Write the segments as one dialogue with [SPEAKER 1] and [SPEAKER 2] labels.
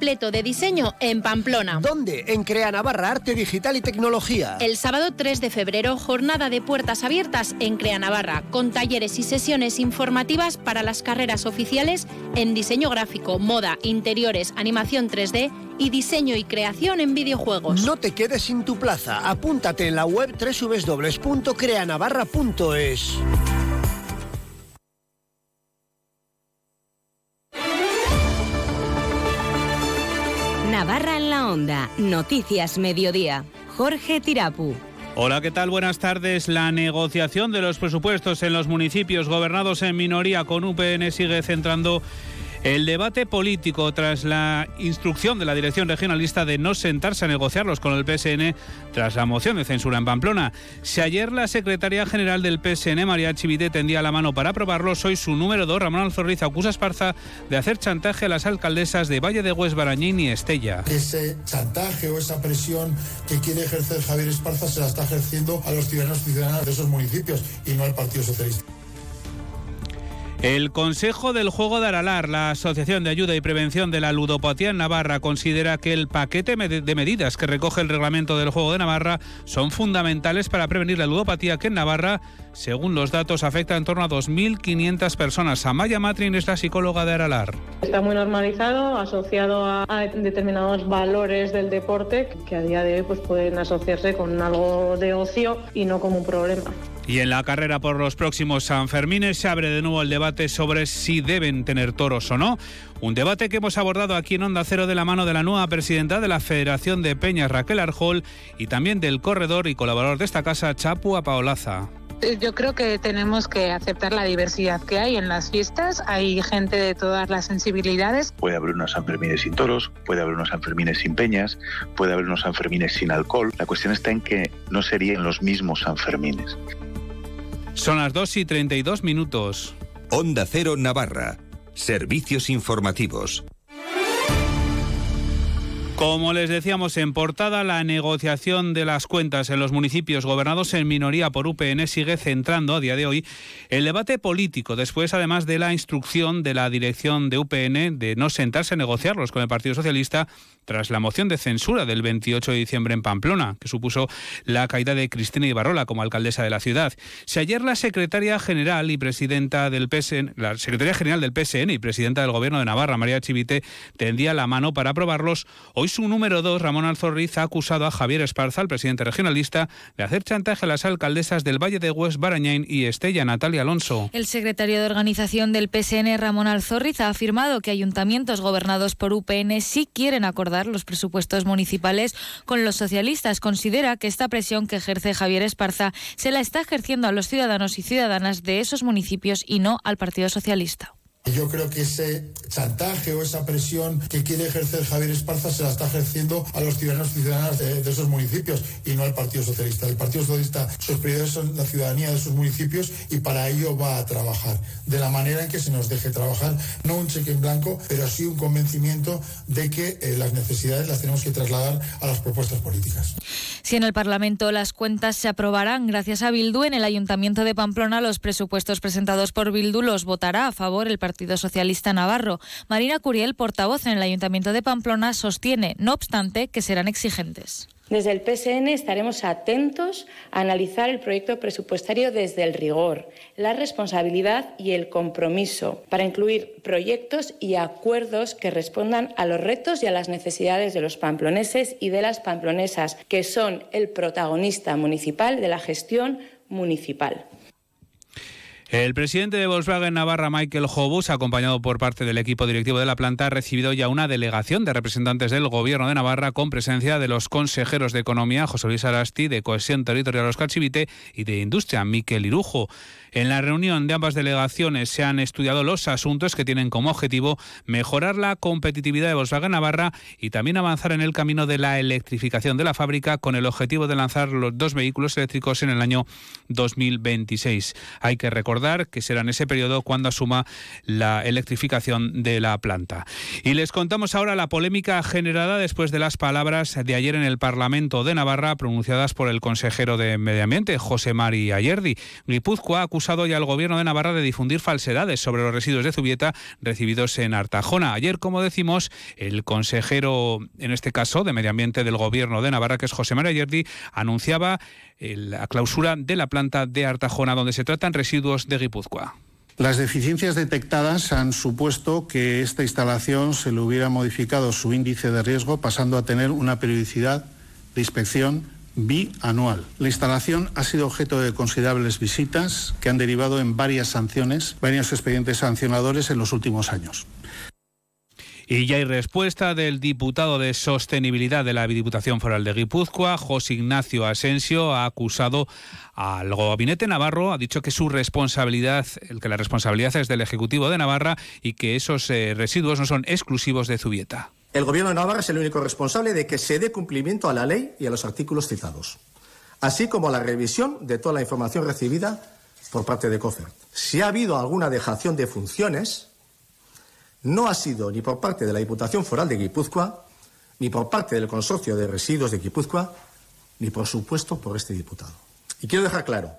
[SPEAKER 1] completo de diseño en Pamplona.
[SPEAKER 2] ¿Dónde? En Crea Navarra, Arte Digital y Tecnología.
[SPEAKER 1] El sábado 3 de febrero, jornada de puertas abiertas en Crea Navarra, con talleres y sesiones informativas para las carreras oficiales en diseño gráfico, moda, interiores, animación 3D y diseño y creación en videojuegos.
[SPEAKER 2] No te quedes sin tu plaza. Apúntate en la web www.creanavarra.es.
[SPEAKER 3] Navarra en la onda. Noticias Mediodía. Jorge Tirapu.
[SPEAKER 4] Hola, ¿qué tal? Buenas tardes. La negociación de los presupuestos en los municipios gobernados en minoría con UPN sigue centrando el debate político tras la instrucción de la dirección regionalista de no sentarse a negociarlos con el PSN tras la moción de censura en Pamplona. Si ayer la secretaria general del PSN, María Chivite, tendía la mano para aprobarlos, hoy su número 2, Ramón Alzorriz, acusa a Esparza de hacer chantaje a las alcaldesas de Valle de Hues, Barañín y Estella.
[SPEAKER 5] Ese chantaje o esa presión que quiere ejercer Javier Esparza se la está ejerciendo a los ciudadanos y ciudadanas de esos municipios y no al Partido Socialista.
[SPEAKER 4] El Consejo del Juego de Aralar, la Asociación de Ayuda y Prevención de la Ludopatía en Navarra, considera que el paquete de medidas que recoge el reglamento del Juego de Navarra son fundamentales para prevenir la ludopatía que en Navarra, según los datos, afecta en torno a 2.500 personas. Amaya Matrin es la psicóloga de Aralar.
[SPEAKER 6] Está muy normalizado, asociado a, determinados valores del deporte que a día de hoy pues, pueden asociarse con algo de ocio y no como un problema.
[SPEAKER 4] Y en la carrera por los próximos Sanfermines se abre de nuevo el debate sobre si deben tener toros o no. Un debate que hemos abordado aquí en Onda Cero de la mano de la nueva presidenta de la Federación de Peñas, Raquel Arjol, y también del corredor y colaborador de esta casa, Chapu Apaolaza.
[SPEAKER 7] Yo creo que tenemos que aceptar la diversidad que hay en las fiestas. Hay gente de todas las sensibilidades.
[SPEAKER 8] Puede haber unos Sanfermines sin toros, puede haber unos Sanfermines sin peñas, puede haber unos Sanfermines sin alcohol. La cuestión está en que no serían los mismos Sanfermines.
[SPEAKER 4] Son las 2 y 32 minutos.
[SPEAKER 9] Onda Cero Navarra. Servicios informativos.
[SPEAKER 4] Como les decíamos en portada, la negociación de las cuentas en los municipios gobernados en minoría por UPN sigue centrando a día de hoy el debate político, después además de la instrucción de la dirección de UPN de no sentarse a negociarlos con el Partido Socialista tras la moción de censura del 28 de diciembre en Pamplona, que supuso la caída de Cristina Ibarrola como alcaldesa de la ciudad. Si ayer la secretaria general y presidenta del PSN, la secretaria general del PSN y presidenta del Gobierno de Navarra, María Chivite, tendía la mano para aprobarlos, hoy su número dos, Ramón Alzorriz, ha acusado a Javier Esparza, el presidente regionalista, de hacer chantaje a las alcaldesas del Valle de Hues, Barañain y Estella, Natalia Alonso.
[SPEAKER 10] El secretario de organización del PSN, Ramón Alzorriz, ha afirmado que ayuntamientos gobernados por UPN sí quieren acordar los presupuestos municipales con los socialistas. Considera que esta presión que ejerce Javier Esparza se la está ejerciendo a los ciudadanos y ciudadanas de esos municipios y no al Partido Socialista.
[SPEAKER 5] Yo creo que ese chantaje o esa presión que quiere ejercer Javier Esparza se la está ejerciendo a los ciudadanos y ciudadanas de, esos municipios y no al Partido Socialista. El Partido Socialista, sus prioridades son la ciudadanía de sus municipios y para ello va a trabajar de la manera en que se nos deje trabajar, no un cheque en blanco, pero sí un convencimiento de que eh, las necesidades las tenemos que trasladar a las propuestas políticas.
[SPEAKER 10] Si en el Parlamento las cuentas se aprobarán gracias a Bildu, en el Ayuntamiento de Pamplona los presupuestos presentados por Bildu los votará a favor el Partido Socialista Navarro. Marina Curiel, portavoz en el Ayuntamiento de Pamplona, sostiene, no obstante, que serán exigentes.
[SPEAKER 11] Desde el PSN estaremos atentos a analizar el proyecto presupuestario desde el rigor, la responsabilidad y el compromiso para incluir proyectos y acuerdos que respondan a los retos y a las necesidades de los pamploneses y de las pamplonesas, que son el protagonista municipal de la gestión municipal.
[SPEAKER 4] El presidente de Volkswagen Navarra, Michael Hobus, acompañado por parte del equipo directivo de la planta, ha recibido ya una delegación de representantes del Gobierno de Navarra con presencia de los consejeros de Economía, José Luis Arasti, de Cohesión Territorial, Oscar Chivite, y de Industria, Miquel Irujo. En la reunión de ambas delegaciones se han estudiado los asuntos que tienen como objetivo mejorar la competitividad de Volkswagen Navarra y también avanzar en el camino de la electrificación de la fábrica con el objetivo de lanzar los dos vehículos eléctricos en el año 2026. Hay que recordar recordar que será en ese periodo cuando asuma la electrificación de la planta. Y les contamos ahora la polémica generada después de las palabras de ayer en el Parlamento de Navarra pronunciadas por el consejero de Medio Ambiente, José Mari Ayerdi. Guipúzcoa ha acusado ya al gobierno de Navarra de difundir falsedades sobre los residuos de Zubieta recibidos en Artajona. Ayer, como decimos, el consejero, en este caso, de Medio Ambiente del gobierno de Navarra, que es José Mari Ayerdi, anunciaba la clausura de la planta de Artajona, donde se tratan residuos de Guipúzcoa.
[SPEAKER 12] Las deficiencias detectadas han supuesto que esta instalación se le hubiera modificado su índice de riesgo, pasando a tener una periodicidad de inspección bianual. La instalación ha sido objeto de considerables visitas que han derivado en varias sanciones, varios expedientes sancionadores en los últimos años.
[SPEAKER 4] Y ya hay respuesta del diputado de Sostenibilidad de la Diputación Foral de Guipúzcoa, José Ignacio Asensio, ha acusado al gabinete navarro, ha dicho que su responsabilidad, que la responsabilidad es del Ejecutivo de Navarra y que esos eh, residuos no son exclusivos de Zubieta.
[SPEAKER 13] El Gobierno de Navarra es el único responsable de que se dé cumplimiento a la ley y a los artículos citados, así como la revisión de toda la información recibida por parte de COFERT. Si ha habido alguna dejación de funciones, no ha sido ni por parte de la Diputación Foral de Guipúzcoa, ni por parte del Consorcio de Residuos de Guipúzcoa, ni por supuesto por este diputado. Y quiero dejar claro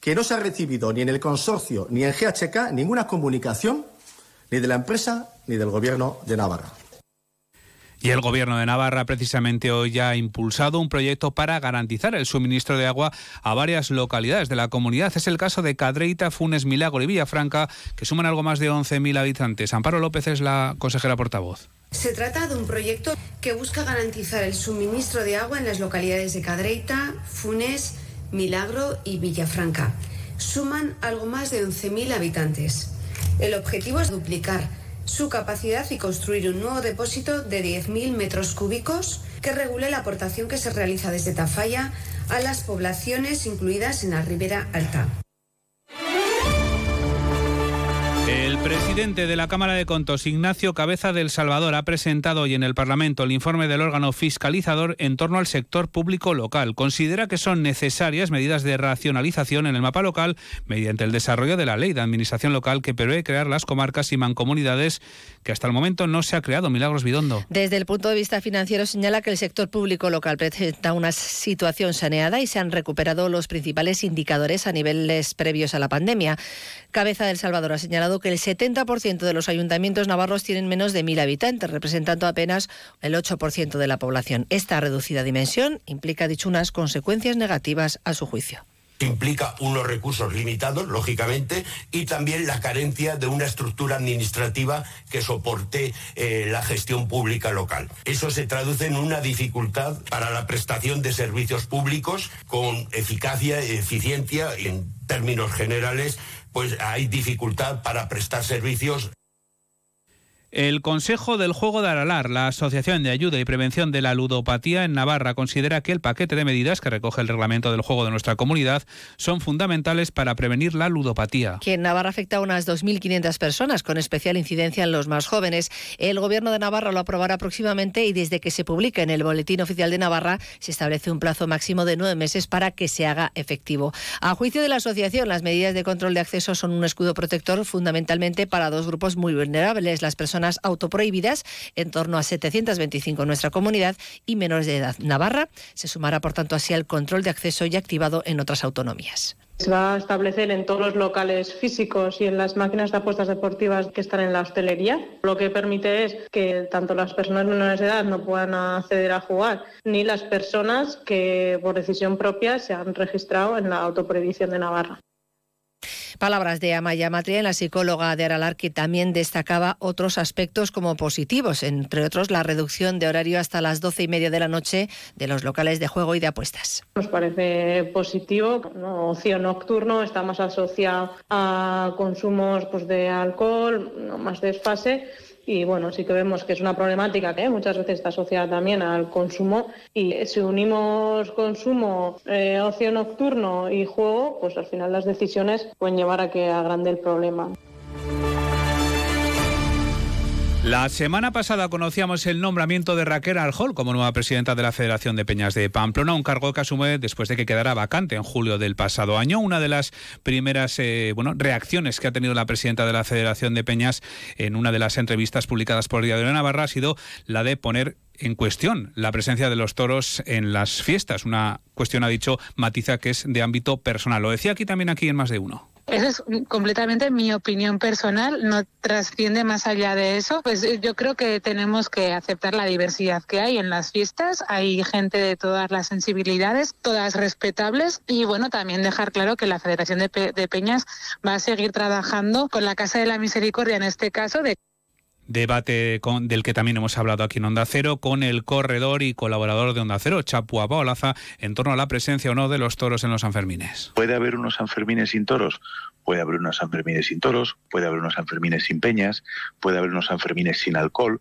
[SPEAKER 13] que no se ha recibido ni en el consorcio ni en GHK ninguna comunicación ni de la empresa ni del Gobierno de Navarra.
[SPEAKER 4] Y el Gobierno de Navarra precisamente hoy ha impulsado un proyecto para garantizar el suministro de agua a varias localidades de la comunidad. Es el caso de Cadreita, Funes, Milagro y Villafranca, que suman algo más de 11.000 habitantes. Amparo López es la consejera portavoz.
[SPEAKER 14] Se trata de un proyecto que busca garantizar el suministro de agua en las localidades de Cadreita, Funes, Milagro y Villafranca. Suman algo más de 11.000 habitantes. El objetivo es duplicar su capacidad y construir un nuevo depósito de 10.000 metros cúbicos que regule la aportación que se realiza desde Tafalla a las poblaciones incluidas en la Ribera Alta.
[SPEAKER 4] Presidente de la Cámara de Contos, Ignacio Cabeza del Salvador, ha presentado hoy en el Parlamento el informe del órgano fiscalizador en torno al sector público local. Considera que son necesarias medidas de racionalización en el mapa local mediante el desarrollo de la ley de administración local que prevé crear las comarcas y mancomunidades que hasta el momento no se ha creado. Milagros Bidondo.
[SPEAKER 15] Desde el punto de vista financiero señala que el sector público local presenta una situación saneada y se han recuperado los principales indicadores a niveles previos a la pandemia. Cabeza del Salvador ha señalado que el 70% de los ayuntamientos navarros tienen menos de 1.000 habitantes, representando apenas el 8% de la población. Esta reducida dimensión implica, dicho, unas consecuencias negativas a su juicio
[SPEAKER 16] implica unos recursos limitados, lógicamente, y también la carencia de una estructura administrativa que soporte eh, la gestión pública local. Eso se traduce en una dificultad para la prestación de servicios públicos con eficacia y eficiencia en términos generales pues hay dificultad para prestar servicios
[SPEAKER 4] el Consejo del Juego de Aralar, la Asociación de Ayuda y Prevención de la Ludopatía en Navarra, considera que el paquete de medidas que recoge el reglamento del juego de nuestra comunidad son fundamentales para prevenir la ludopatía.
[SPEAKER 15] Que en Navarra afecta a unas 2.500 personas, con especial incidencia en los más jóvenes. El Gobierno de Navarra lo aprobará próximamente y desde que se publique en el Boletín Oficial de Navarra se establece un plazo máximo de nueve meses para que se haga efectivo. A juicio de la asociación, las medidas de control de acceso son un escudo protector fundamentalmente para dos grupos muy vulnerables, las personas autoprohibidas, en torno a 725 en nuestra comunidad, y menores de edad. Navarra se sumará, por tanto, así al control de acceso ya activado en otras autonomías.
[SPEAKER 6] Se va a establecer en todos los locales físicos y en las máquinas de apuestas deportivas que están en la hostelería. Lo que permite es que tanto las personas menores de edad no puedan acceder a jugar, ni las personas que por decisión propia se han registrado en la autoprohibición de Navarra.
[SPEAKER 15] Palabras de Amaya Matria, la psicóloga de Aralar, que también destacaba otros aspectos como positivos, entre otros la reducción de horario hasta las doce y media de la noche de los locales de juego y de apuestas.
[SPEAKER 6] Nos parece positivo. ¿no? Ocio nocturno está más asociado a consumos pues, de alcohol, no más desfase y bueno, sí que vemos que es una problemática que muchas veces está asociada también al consumo y si unimos consumo, eh, ocio nocturno y juego, pues al final las decisiones pueden llevar a que agrande el problema.
[SPEAKER 4] La semana pasada conocíamos el nombramiento de Raquel Arjol como nueva presidenta de la Federación de Peñas de Pamplona, un cargo que asume después de que quedara vacante en julio del pasado año. Una de las primeras eh, bueno, reacciones que ha tenido la presidenta de la Federación de Peñas en una de las entrevistas publicadas por Diario de Navarra ha sido la de poner en cuestión la presencia de los toros en las fiestas. Una cuestión, ha dicho, matiza que es de ámbito personal. Lo decía aquí también aquí en más de uno.
[SPEAKER 7] Esa es completamente mi opinión personal, no trasciende más allá de eso. Pues eh, yo creo que tenemos que aceptar la diversidad que hay en las fiestas. Hay gente de todas las sensibilidades, todas respetables. Y bueno, también dejar claro que la Federación de, Peñas va a seguir trabajando con la Casa de la Misericordia en este caso de
[SPEAKER 4] debate con, del que también hemos hablado aquí en Onda Cero con el corredor y colaborador de Onda Cero, Chapua Paolaza, en torno a la presencia o no de los toros en los Sanfermines.
[SPEAKER 8] ¿Puede haber unos Sanfermines sin toros? Puede haber unos Sanfermines sin toros, puede haber unos Sanfermines sin peñas, puede haber unos Sanfermines sin alcohol,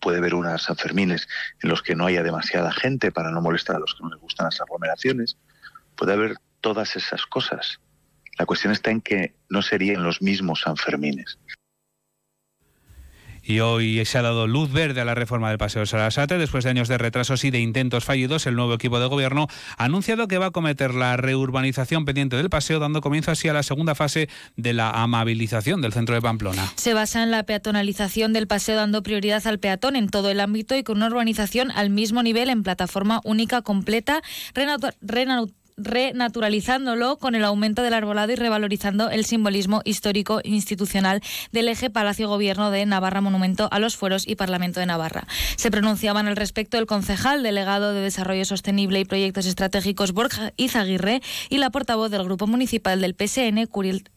[SPEAKER 8] puede haber unos Sanfermines en los que no haya demasiada gente para no molestar a los que no les gustan las aglomeraciones, puede haber todas esas cosas. La cuestión está en que no serían los mismos Sanfermines
[SPEAKER 4] y hoy se ha dado luz verde a la reforma del Paseo Sarasate. Después de años de retrasos y de intentos fallidos, el nuevo equipo de gobierno ha anunciado que va a cometer la reurbanización pendiente del paseo, dando comienzo así a la segunda fase de la amabilización del centro de Pamplona.
[SPEAKER 10] Se basa en la peatonalización del paseo, dando prioridad al peatón en todo el ámbito y con una urbanización al mismo nivel en plataforma única completa, renaturalizándolo con el aumento del arbolado y revalorizando el simbolismo histórico institucional del eje Palacio-Gobierno de Navarra Monumento a los Fueros y Parlamento de Navarra. Se pronunciaban al respecto el concejal delegado de Desarrollo Sostenible y Proyectos Estratégicos Borja Izaguirre y la portavoz del Grupo Municipal del PSN,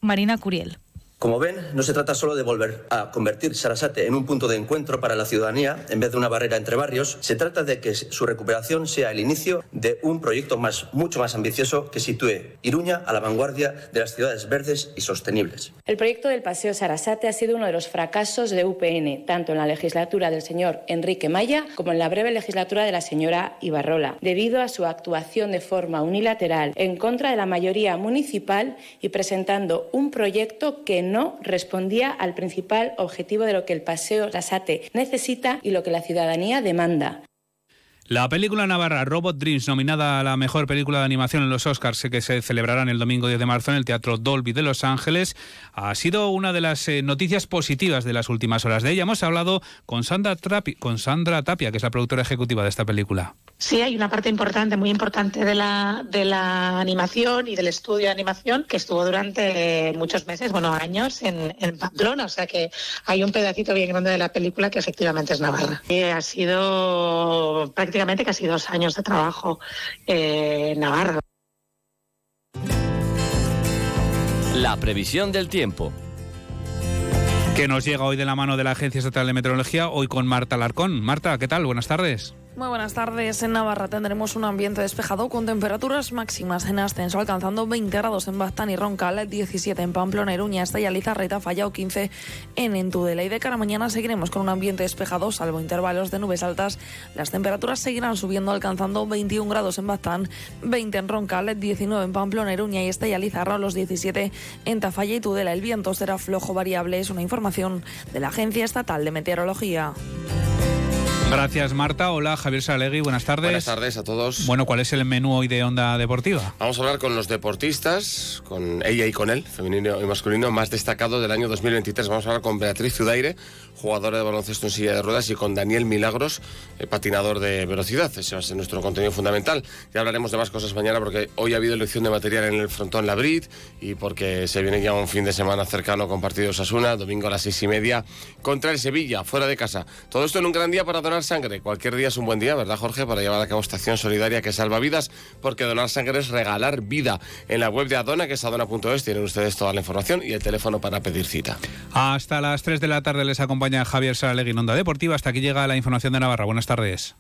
[SPEAKER 10] Marina Curiel.
[SPEAKER 17] Como ven, no se trata solo de volver a convertir Sarasate en un punto de encuentro para la ciudadanía en vez de una barrera entre barrios, se trata de que su recuperación sea el inicio de un proyecto más, mucho más ambicioso que sitúe Iruña a la vanguardia de las ciudades verdes y sostenibles.
[SPEAKER 11] El proyecto del Paseo Sarasate ha sido uno de los fracasos de UPN, tanto en la legislatura del señor Enrique Maya como en la breve legislatura de la señora Ibarrola, debido a su actuación de forma unilateral en contra de la mayoría municipal y presentando un proyecto que no no respondía al principal objetivo de lo que el Paseo Rasate necesita y lo que la ciudadanía demanda.
[SPEAKER 4] La película navarra Robot Dreams, nominada a la mejor película de animación en los Oscars, que se celebrarán el domingo 10 de marzo en el Teatro Dolby de Los Ángeles, ha sido una de las eh, noticias positivas de las últimas horas. De ella hemos hablado con Sandra Tapia, que es la productora ejecutiva de esta película.
[SPEAKER 18] Sí, hay una parte importante, muy importante de la, de la animación y del estudio de animación que estuvo durante muchos meses, bueno, años en, en Pamplona, o sea que hay un pedacito bien grande de la película que efectivamente es Navarra. Y ha sido prácticamente casi dos años de trabajo en Navarra.
[SPEAKER 19] La previsión del tiempo
[SPEAKER 4] que nos llega hoy de la mano de la Agencia Estatal de Meteorología, hoy con Marta Larcón. Marta, ¿qué tal? Buenas tardes.
[SPEAKER 20] Muy buenas tardes. En Navarra tendremos un ambiente despejado con temperaturas máximas en ascenso, alcanzando 20 grados en Baztán y Roncal, 17 en Pamplona, Iruña, Estella, Lizarreta, Fallao, 15 en Entudela. Y de cara a mañana seguiremos con un ambiente despejado, salvo intervalos de nubes altas. Las temperaturas seguirán subiendo, alcanzando 21 grados en Baztán, 20 en Roncal, 19 en Pamplona, Iruña y Estella, los 17 en Tafalla y Tudela. El viento será flojo variable, es una información de la Agencia Estatal de Meteorología.
[SPEAKER 4] Gracias, Marta. Hola, Javier Salegui. Buenas tardes.
[SPEAKER 21] Buenas tardes a todos.
[SPEAKER 4] Bueno, ¿cuál es el menú hoy de Onda Deportiva?
[SPEAKER 21] Vamos a hablar con los deportistas, con ella y con él, femenino y masculino, más destacado del año 2023. Vamos a hablar con Beatriz Zudaire, jugadora de baloncesto en silla de ruedas, y con Daniel Milagros, eh, patinador de velocidad. Ese va a ser nuestro contenido fundamental. Ya hablaremos de más cosas mañana porque hoy ha habido elección de material en el frontón Labrit y porque se viene ya un fin de semana cercano con partidos Asuna, domingo a las seis y media, contra el Sevilla, fuera de casa. Todo esto en un gran día para sangre. Cualquier día es un buen día, ¿verdad, Jorge? Para llevar a cabo esta acción solidaria que salva vidas, porque donar sangre es regalar vida. En la web de Adona, que es adona.es, tienen ustedes toda la información y el teléfono para pedir cita.
[SPEAKER 4] Hasta las 3 de la tarde les acompaña Javier Saralegui en Onda Deportiva. Hasta aquí llega la información de Navarra. Buenas tardes.